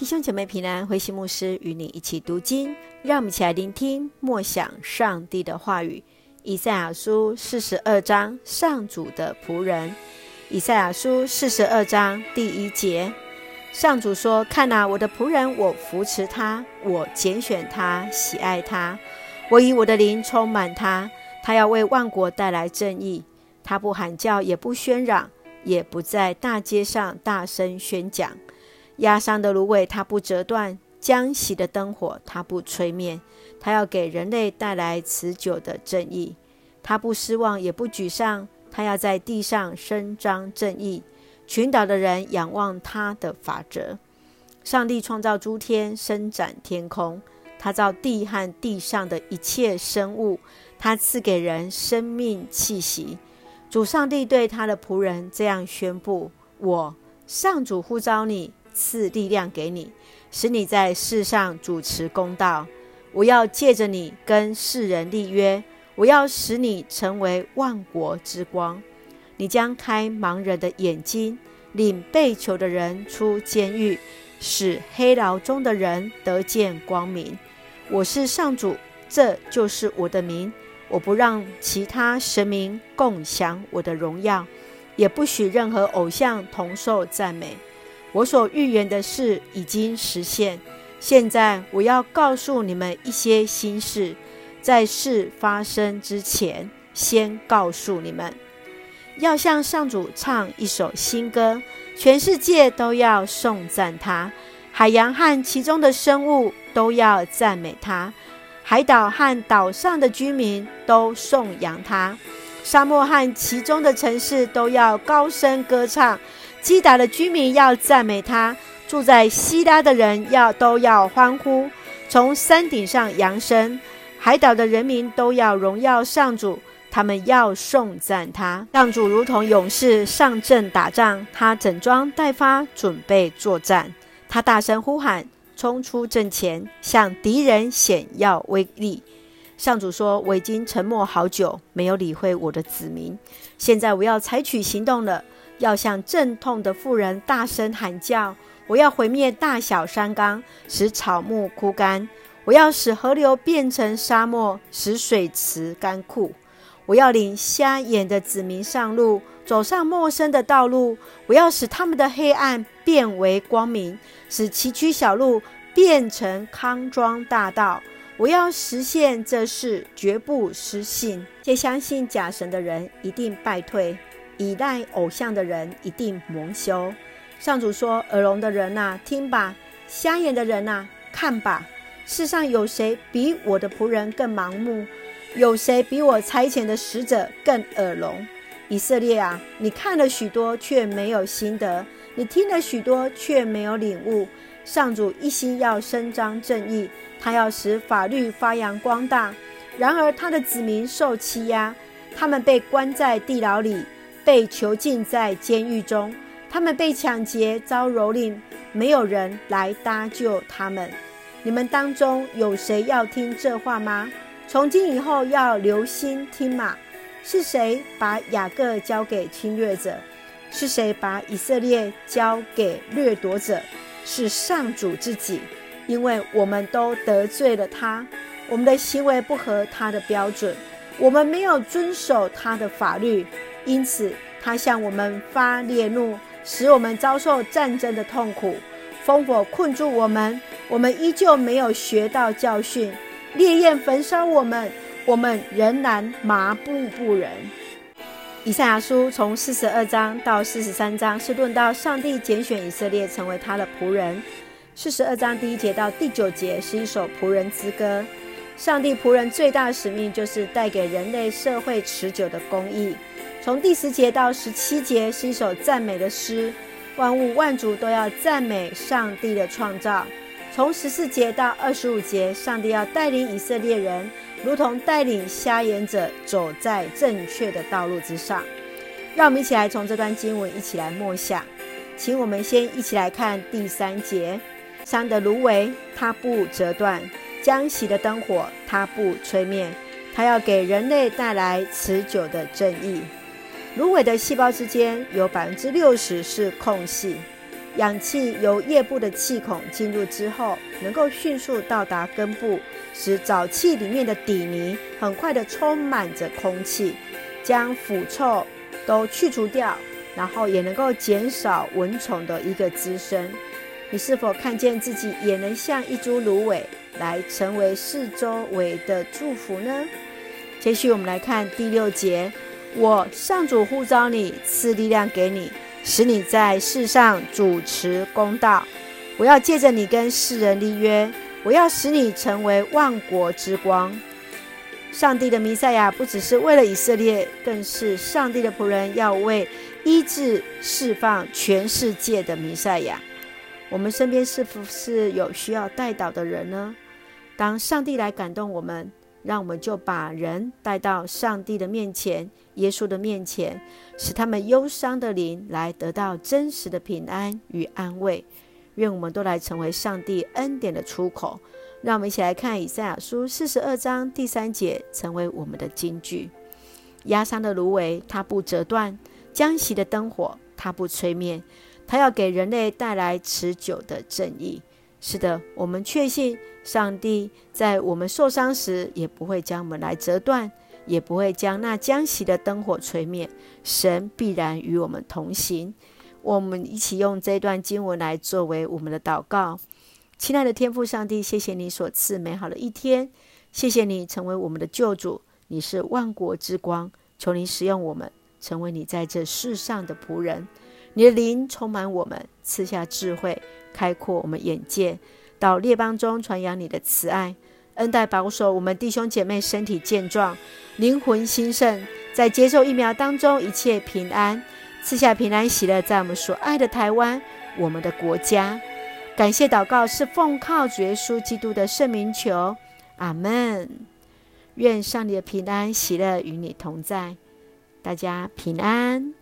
弟兄姐妹平安，慧馨牧师与你一起读经，让我们一起来聆听默想上帝的话语。以赛亚书四十二章，上主的仆人。以赛亚书四十二章第一节，上主说：“看哪，我的仆人，我扶持他，我拣选他，喜爱他，我以我的灵充满他，他要为万国带来正义。他不喊叫，也不喧嚷，也不在大街上大声宣讲。”压伤的芦苇，它不折断；将熄的灯火，它不吹灭。它要给人类带来持久的正义。它不失望，也不沮丧。它要在地上伸张正义。群岛的人仰望他的法则。上帝创造诸天，伸展天空。他造地和地上的一切生物。他赐给人生命气息。主上帝对他的仆人这样宣布：我上主呼召你。赐力量给你，使你在世上主持公道。我要借着你跟世人立约，我要使你成为万国之光。你将开盲人的眼睛，领被囚的人出监狱，使黑牢中的人得见光明。我是上主，这就是我的名。我不让其他神明共享我的荣耀，也不许任何偶像同受赞美。我所预言的事已经实现。现在我要告诉你们一些新事，在事发生之前，先告诉你们，要向上主唱一首新歌，全世界都要颂赞他，海洋和其中的生物都要赞美他，海岛和岛上的居民都颂扬他，沙漠和其中的城市都要高声歌唱。基达的居民要赞美他，住在希拉的人要都要欢呼，从山顶上扬声，海岛的人民都要荣耀上主，他们要颂赞他。上主如同勇士上阵打仗，他整装待发，准备作战。他大声呼喊，冲出阵前，向敌人显耀威力。上主说：“我已经沉默好久，没有理会我的子民，现在我要采取行动了。”要向阵痛的妇人大声喊叫！我要毁灭大小山冈，使草木枯干；我要使河流变成沙漠，使水池干枯。我要领瞎眼的子民上路，走上陌生的道路。我要使他们的黑暗变为光明，使崎岖小路变成康庄大道。我要实现这事，绝不失信。且相信假神的人一定败退。倚赖偶像的人一定蒙羞。上主说：“耳聋的人呐，听吧；瞎眼的人呐，看吧。世上有谁比我的仆人更盲目？有谁比我差遣的使者更耳聋？以色列啊，你看了许多，却没有心得；你听了许多，却没有领悟。上主一心要伸张正义，他要使法律发扬光大。然而他的子民受欺压，他们被关在地牢里。”被囚禁在监狱中，他们被抢劫、遭蹂躏，没有人来搭救他们。你们当中有谁要听这话吗？从今以后要留心听嘛？是谁把雅各交给侵略者？是谁把以色列交给掠夺者？是上主自己，因为我们都得罪了他，我们的行为不合他的标准，我们没有遵守他的法律。因此，他向我们发烈怒，使我们遭受战争的痛苦。烽火困住我们，我们依旧没有学到教训。烈焰焚烧我们，我们仍然麻木不仁。以赛亚书从四十二章到四十三章是论到上帝拣选以色列成为他的仆人。四十二章第一节到第九节是一首仆人之歌。上帝仆人最大的使命就是带给人类社会持久的公义。从第十节到十七节是一首赞美的诗，万物万族都要赞美上帝的创造。从十四节到二十五节，上帝要带领以色列人，如同带领瞎眼者走在正确的道路之上。让我们一起来从这段经文一起来默想。请我们先一起来看第三节：山的芦苇，它不折断；将熄的灯火，它不吹灭。它要给人类带来持久的正义。芦苇的细胞之间有百分之六十是空隙，氧气由叶部的气孔进入之后，能够迅速到达根部，使沼气里面的底泥很快的充满着空气，将腐臭都去除掉，然后也能够减少蚊虫的一个滋生。你是否看见自己也能像一株芦苇，来成为四周围的祝福呢？接续我们来看第六节：我上主呼召你，赐力量给你。使你在世上主持公道，我要借着你跟世人立约，我要使你成为万国之光。上帝的弥赛亚不只是为了以色列，更是上帝的仆人，要为医治、释放全世界的弥赛亚。我们身边是不是有需要带导的人呢？当上帝来感动我们。让我们就把人带到上帝的面前，耶稣的面前，使他们忧伤的灵来得到真实的平安与安慰。愿我们都来成为上帝恩典的出口。让我们一起来看以赛亚书四十二章第三节，成为我们的金句：压伤的芦苇，它不折断；将熄的灯火，它不吹灭。它要给人类带来持久的正义。是的，我们确信上帝在我们受伤时，也不会将我们来折断，也不会将那将熄的灯火吹灭。神必然与我们同行。我们一起用这段经文来作为我们的祷告。亲爱的天父上帝，谢谢你所赐美好的一天，谢谢你成为我们的救主，你是万国之光。求你使用我们，成为你在这世上的仆人。你的灵充满我们，赐下智慧。开阔我们眼界，到列邦中传扬你的慈爱，恩待保守我们弟兄姐妹身体健壮，灵魂兴盛，在接受疫苗当中一切平安，赐下平安喜乐，在我们所爱的台湾，我们的国家。感谢祷告是奉靠主耶稣基督的圣名求，阿门。愿上帝的平安喜乐与你同在，大家平安。